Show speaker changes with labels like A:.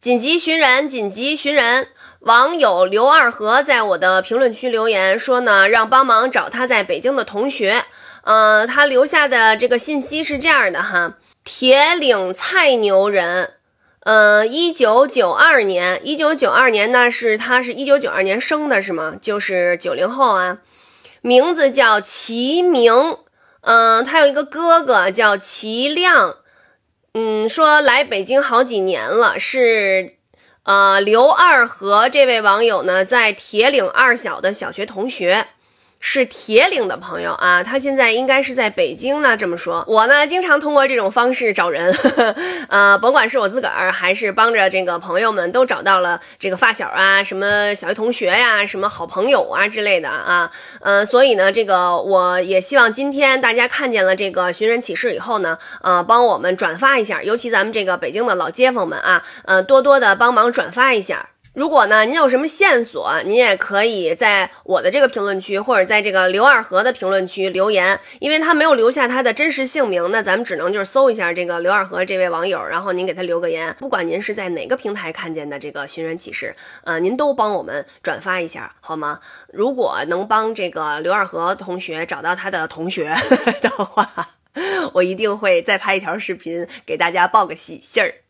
A: 紧急寻人，紧急寻人！网友刘二和在我的评论区留言说呢，让帮忙找他在北京的同学。呃，他留下的这个信息是这样的哈：铁岭菜牛人，呃，一九九二年，一九九二年呢是他是一九九二年生的，是吗？就是九零后啊，名字叫齐明，嗯，他有一个哥哥叫齐亮。嗯，说来北京好几年了，是，呃，刘二和这位网友呢，在铁岭二小的小学同学。是铁岭的朋友啊，他现在应该是在北京呢。这么说，我呢经常通过这种方式找人，呃，甭管是我自个儿还是帮着这个朋友们，都找到了这个发小啊，什么小学同学呀，什么好朋友啊之类的啊，呃，所以呢，这个我也希望今天大家看见了这个寻人启事以后呢，呃，帮我们转发一下，尤其咱们这个北京的老街坊们啊，呃，多多的帮忙转发一下。如果呢，您有什么线索，您也可以在我的这个评论区，或者在这个刘二和的评论区留言，因为他没有留下他的真实姓名，那咱们只能就是搜一下这个刘二和这位网友，然后您给他留个言，不管您是在哪个平台看见的这个寻人启事，呃，您都帮我们转发一下好吗？如果能帮这个刘二和同学找到他的同学 的话，我一定会再拍一条视频给大家报个喜信儿。